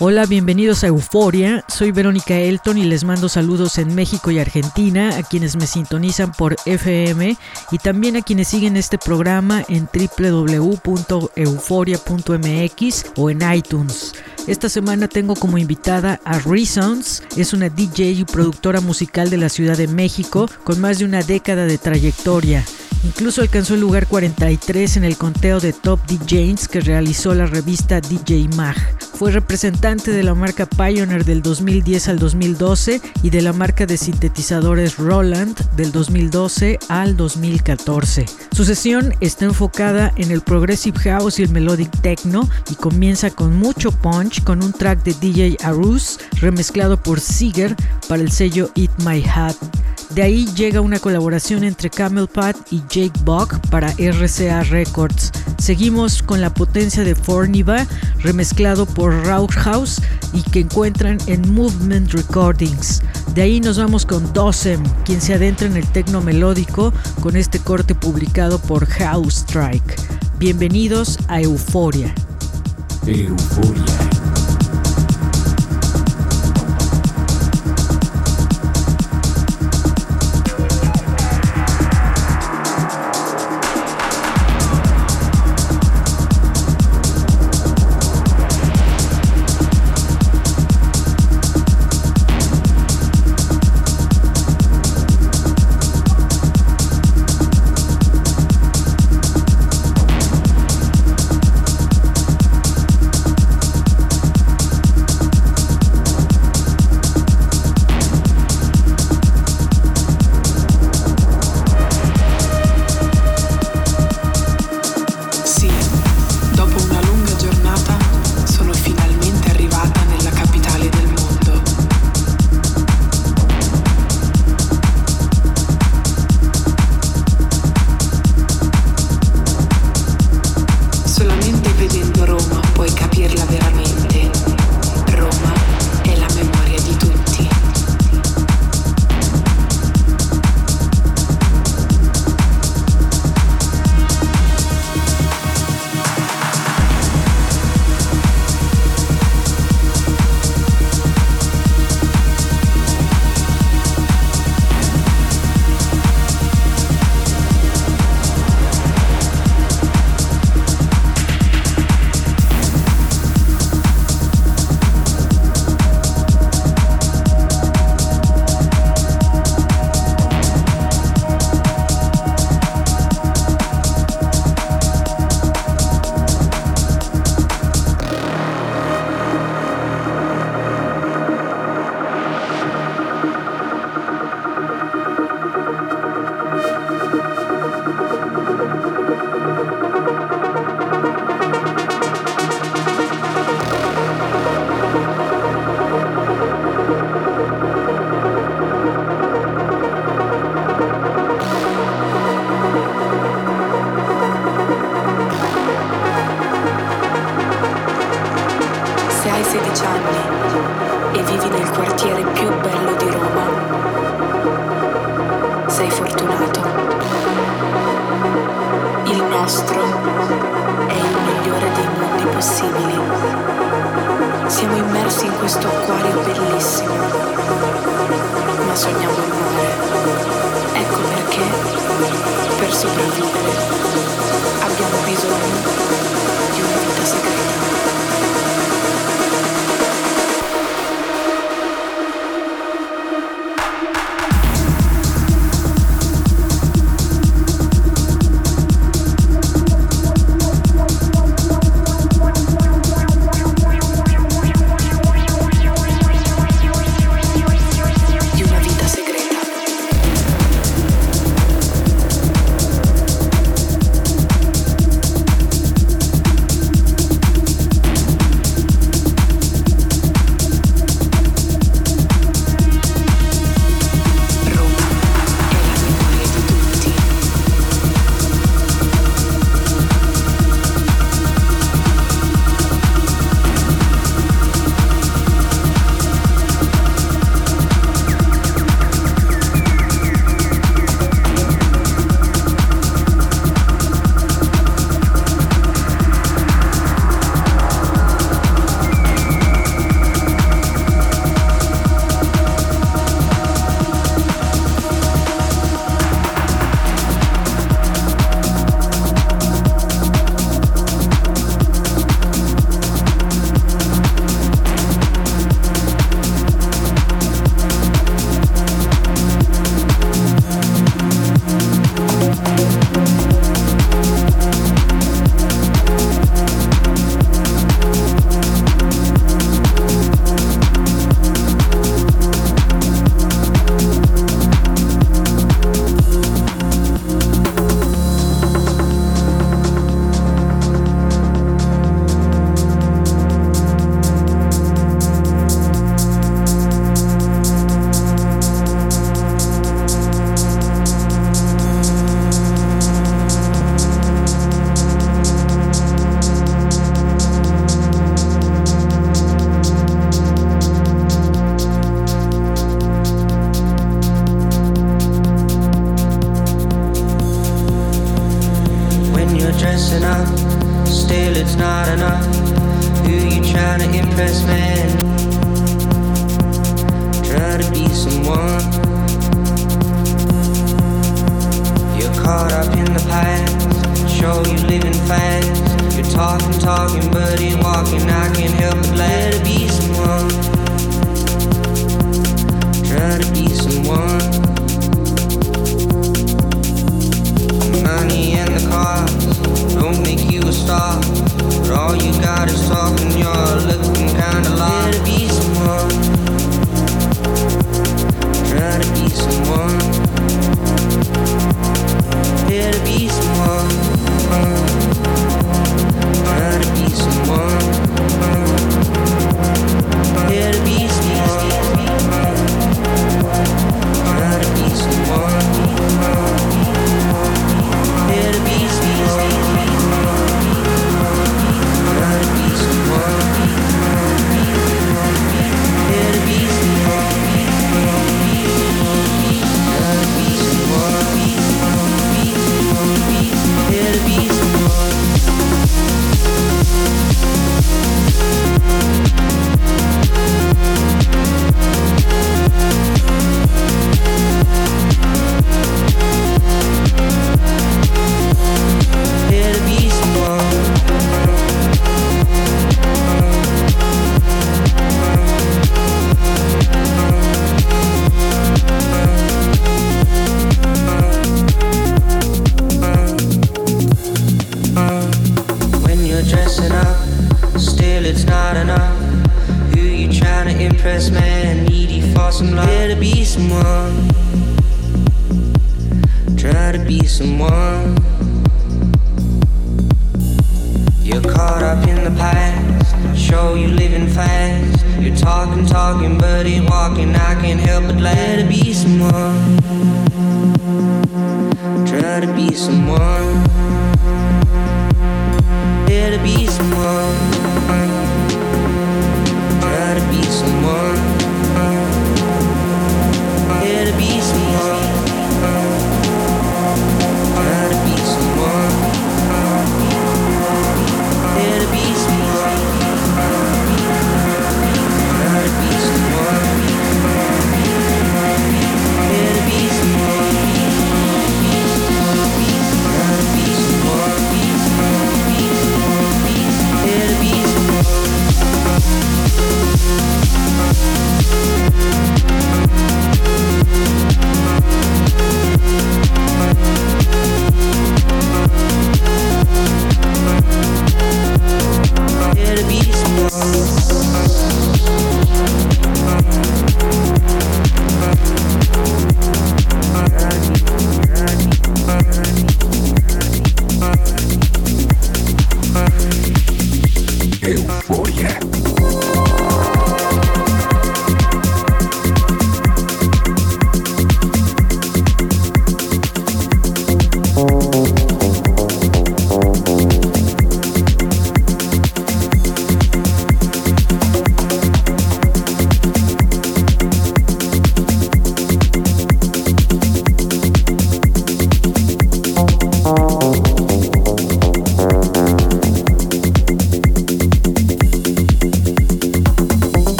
Hola, bienvenidos a Euforia. Soy Verónica Elton y les mando saludos en México y Argentina, a quienes me sintonizan por FM y también a quienes siguen este programa en www.euforia.mx o en iTunes. Esta semana tengo como invitada a Reasons, es una DJ y productora musical de la Ciudad de México con más de una década de trayectoria. Incluso alcanzó el lugar 43 en el conteo de Top DJs que realizó la revista DJ Mag. Fue representante de la marca Pioneer del 2010 al 2012 y de la marca de sintetizadores Roland del 2012 al 2014. Su sesión está enfocada en el Progressive House y el Melodic Techno y comienza con mucho punch con un track de DJ Arus remezclado por Seeger para el sello Eat My Hat. De ahí llega una colaboración entre Camel Pat y Jake Buck para RCA Records. Seguimos con la potencia de Forniva, remezclado por House y que encuentran en Movement Recordings. De ahí nos vamos con Dosem, quien se adentra en el tecno melódico con este corte publicado por House Strike. Bienvenidos a Euforia. Euforia.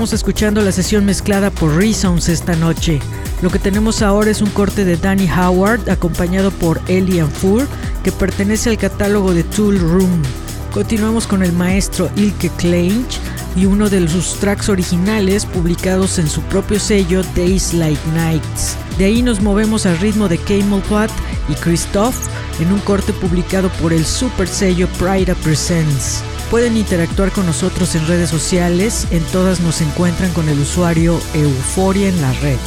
Estamos escuchando la sesión mezclada por Reasons esta noche. Lo que tenemos ahora es un corte de Danny Howard acompañado por Elian Fur que pertenece al catálogo de Tool Room. Continuamos con el maestro Ilke Kleinch y uno de sus tracks originales publicados en su propio sello Days Like Nights. De ahí nos movemos al ritmo de Camel Fat y Christoph en un corte publicado por el super sello Prida Presents. Pueden interactuar con nosotros en redes sociales, en todas nos encuentran con el usuario Euforia en la red.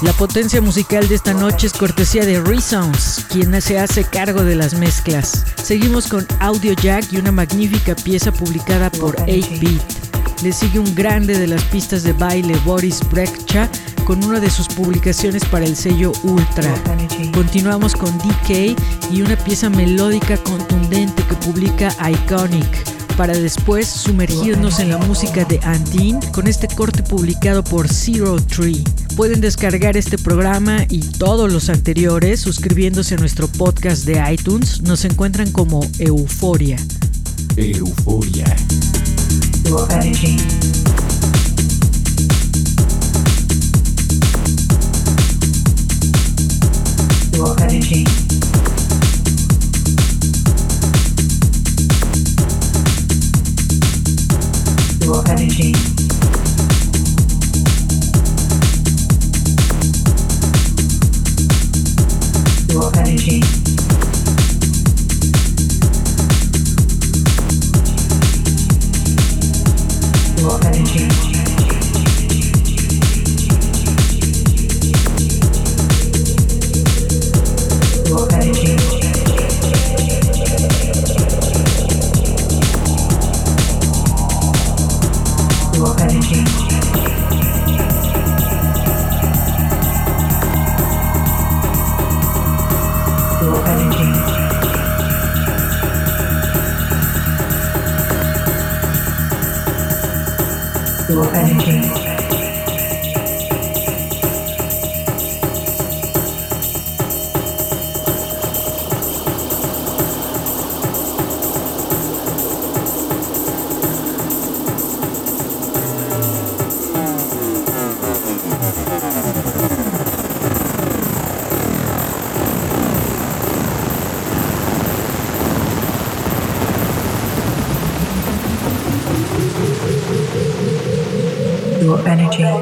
La potencia musical de esta noche es cortesía de Reasons, quien se hace cargo de las mezclas. Seguimos con Audio Jack y una magnífica pieza publicada por 8-Beat. Le sigue un grande de las pistas de baile Boris Brekcha con una de sus publicaciones para el sello Ultra. Continuamos con DK y una pieza melódica contundente que publica Iconic para después sumergirnos en la música de Andine con este corte publicado por Zero Tree. Pueden descargar este programa y todos los anteriores suscribiéndose a nuestro podcast de iTunes. Nos encuentran como Euforia. Euforia. energy. Your energy. Your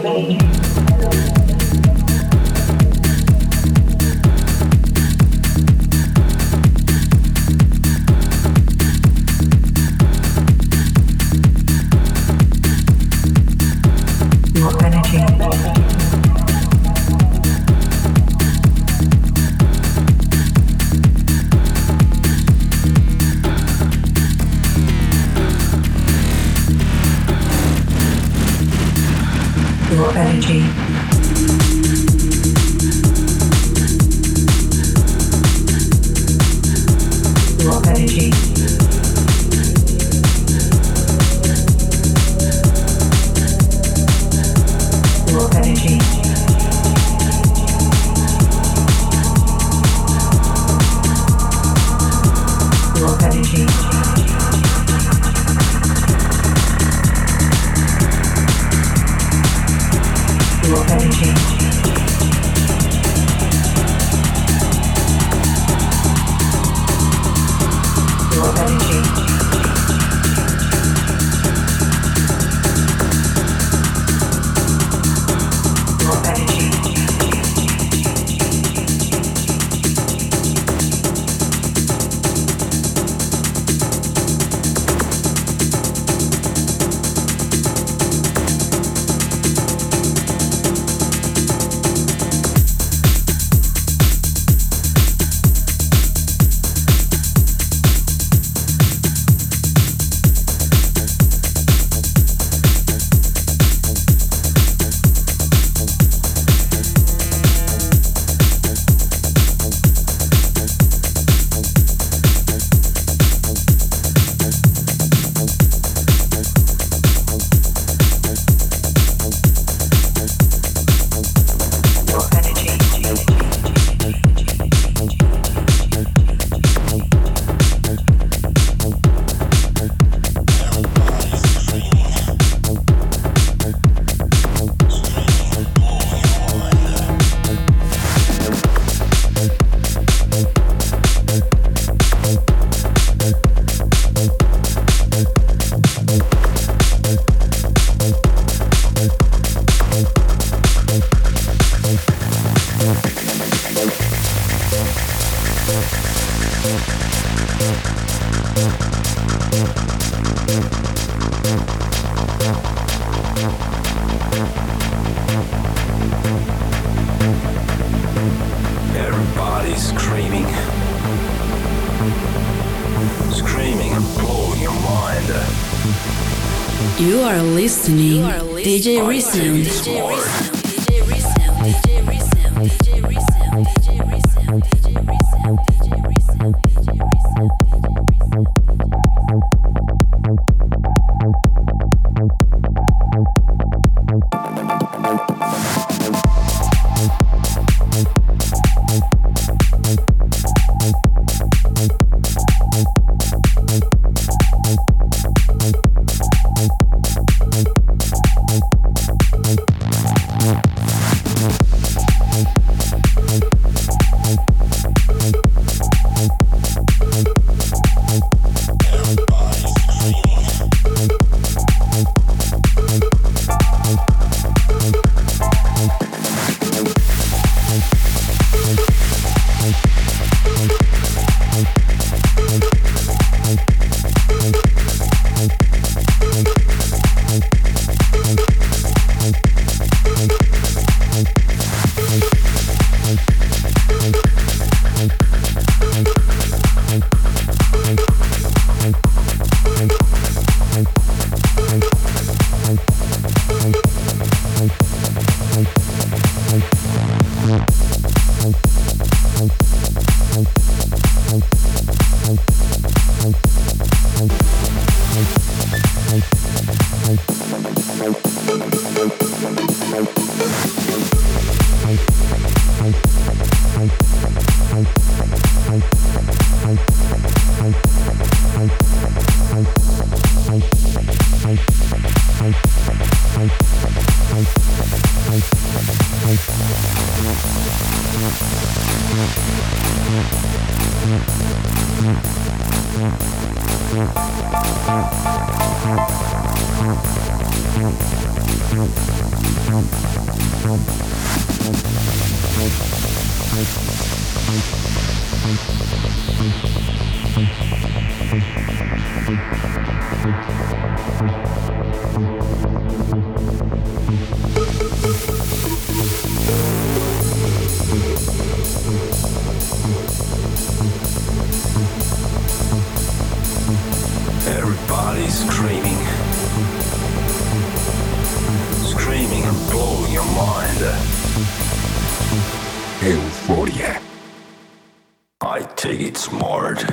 energy. Everybody's screaming. Screaming and blowing your mind. Euphoria. I take it smart.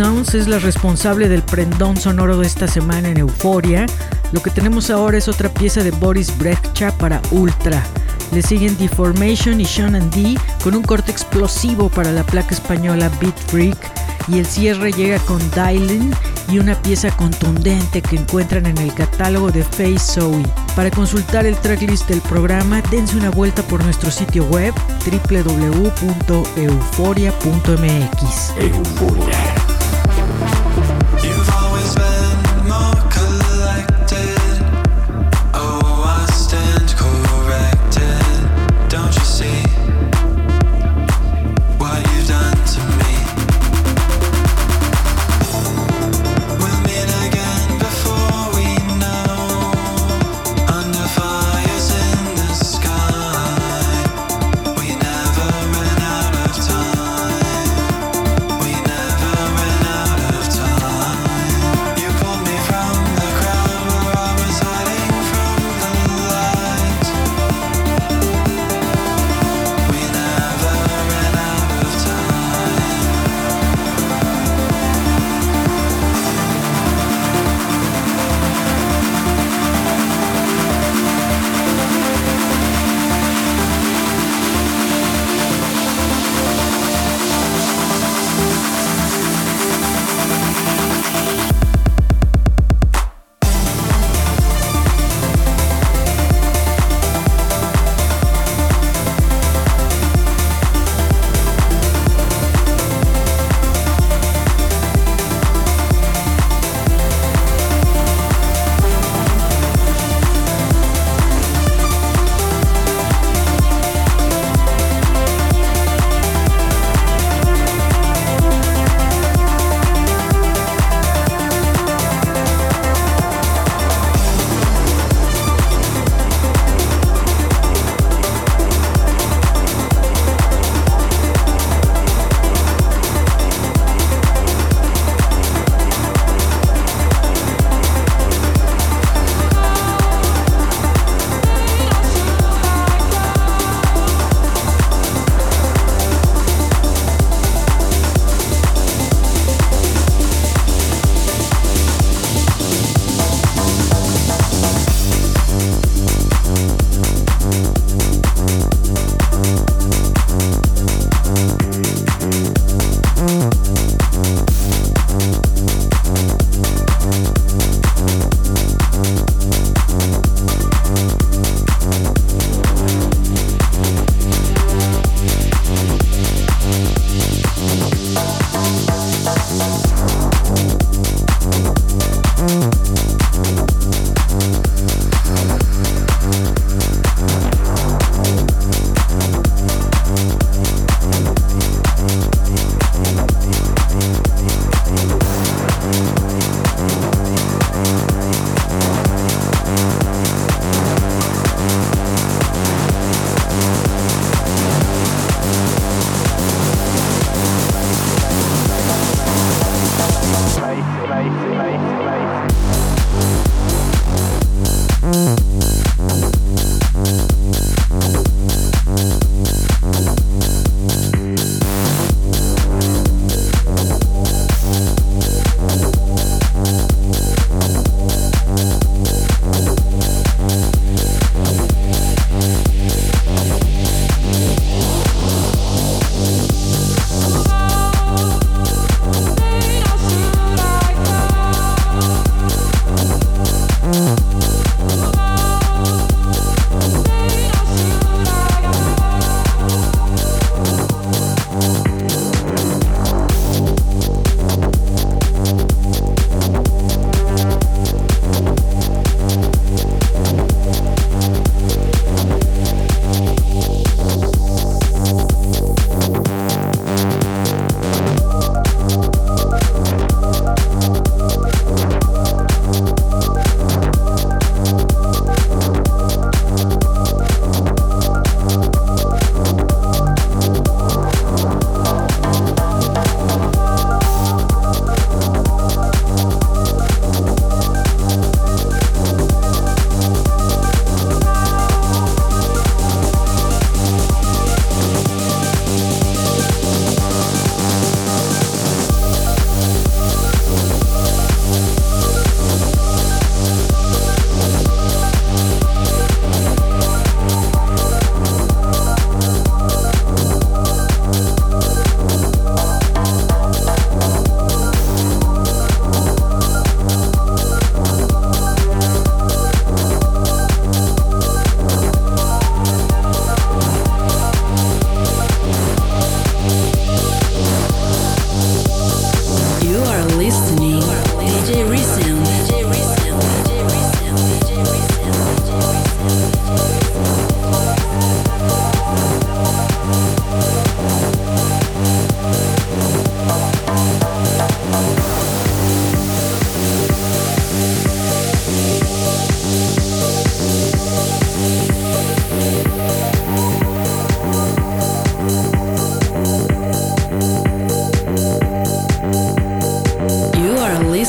Reasons es la responsable del prendón sonoro de esta semana en Euforia. Lo que tenemos ahora es otra pieza de Boris Brejcha para Ultra. Le siguen Deformation y Sean and D con un corte explosivo para la placa española Beat Freak. Y el cierre llega con Dialing y una pieza contundente que encuentran en el catálogo de Face Zoe. Para consultar el tracklist del programa, dense una vuelta por nuestro sitio web www.euforia.mx. Euforia.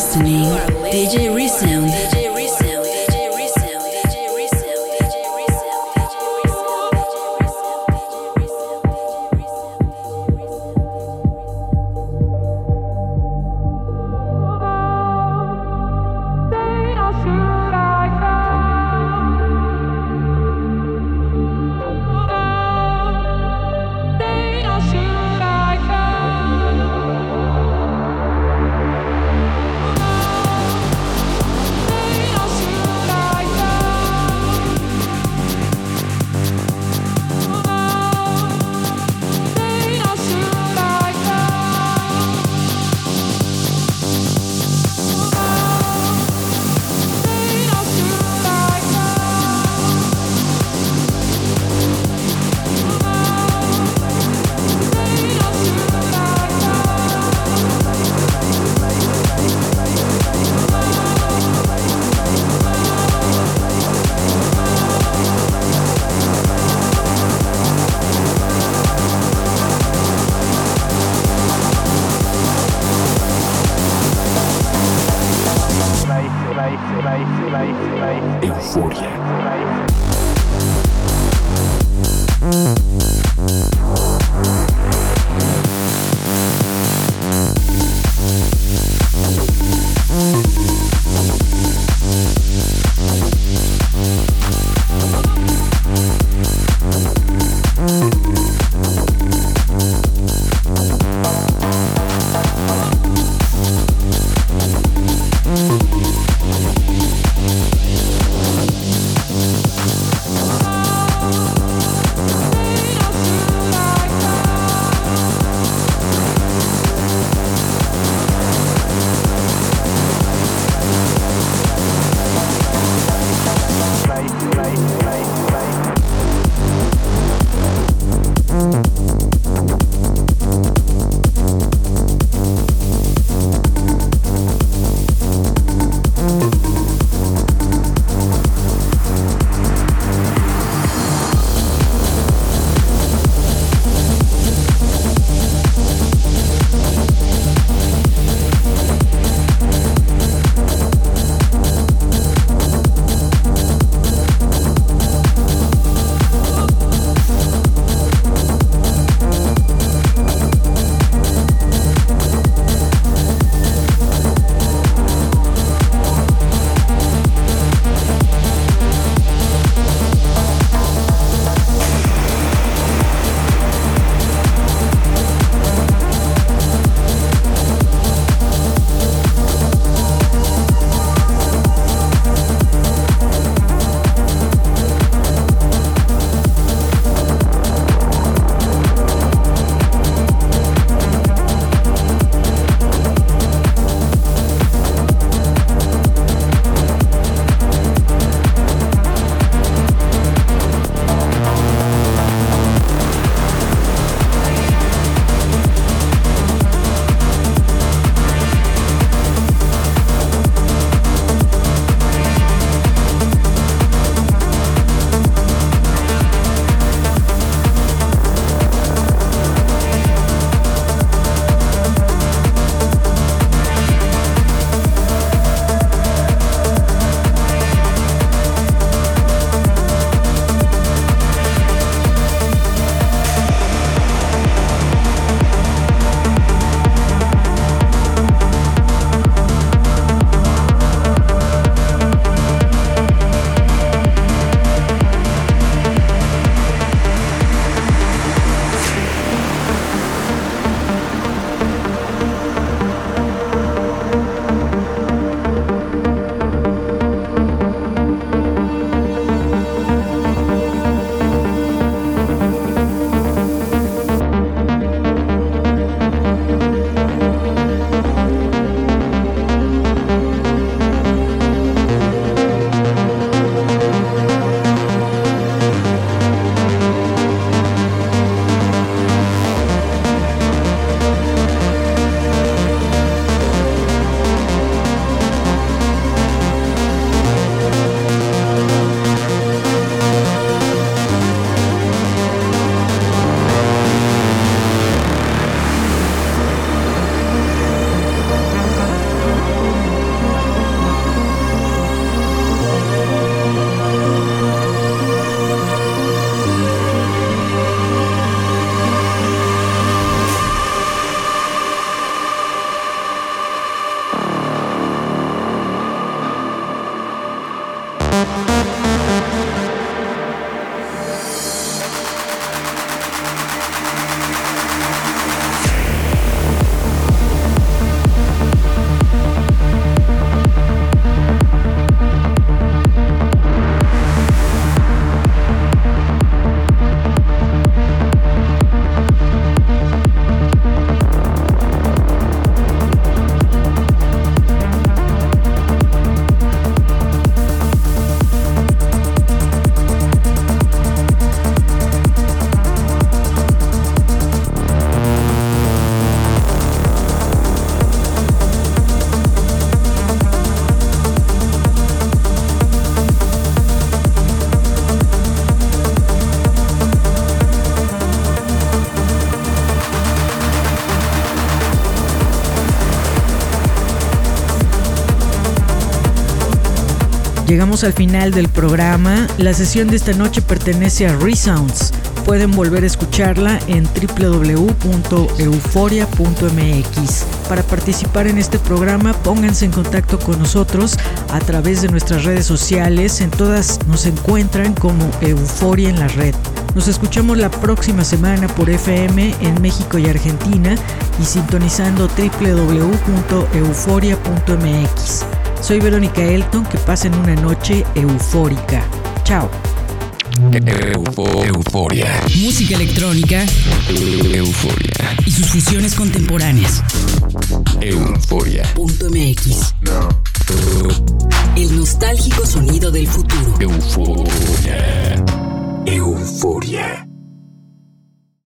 listening DJ Resound. Al final del programa. La sesión de esta noche pertenece a Resounds. Pueden volver a escucharla en www.euforia.mx. Para participar en este programa, pónganse en contacto con nosotros a través de nuestras redes sociales. En todas nos encuentran como Euforia en la red. Nos escuchamos la próxima semana por FM en México y Argentina y sintonizando www.euforia.mx. Soy Verónica Elton, que pasen una noche eufórica. Chao. E-, euforia. Música electrónica. Euforia. Y sus fusiones contemporáneas. Euforia.mx. No. El nostálgico sonido del futuro. Euforia. Euforia.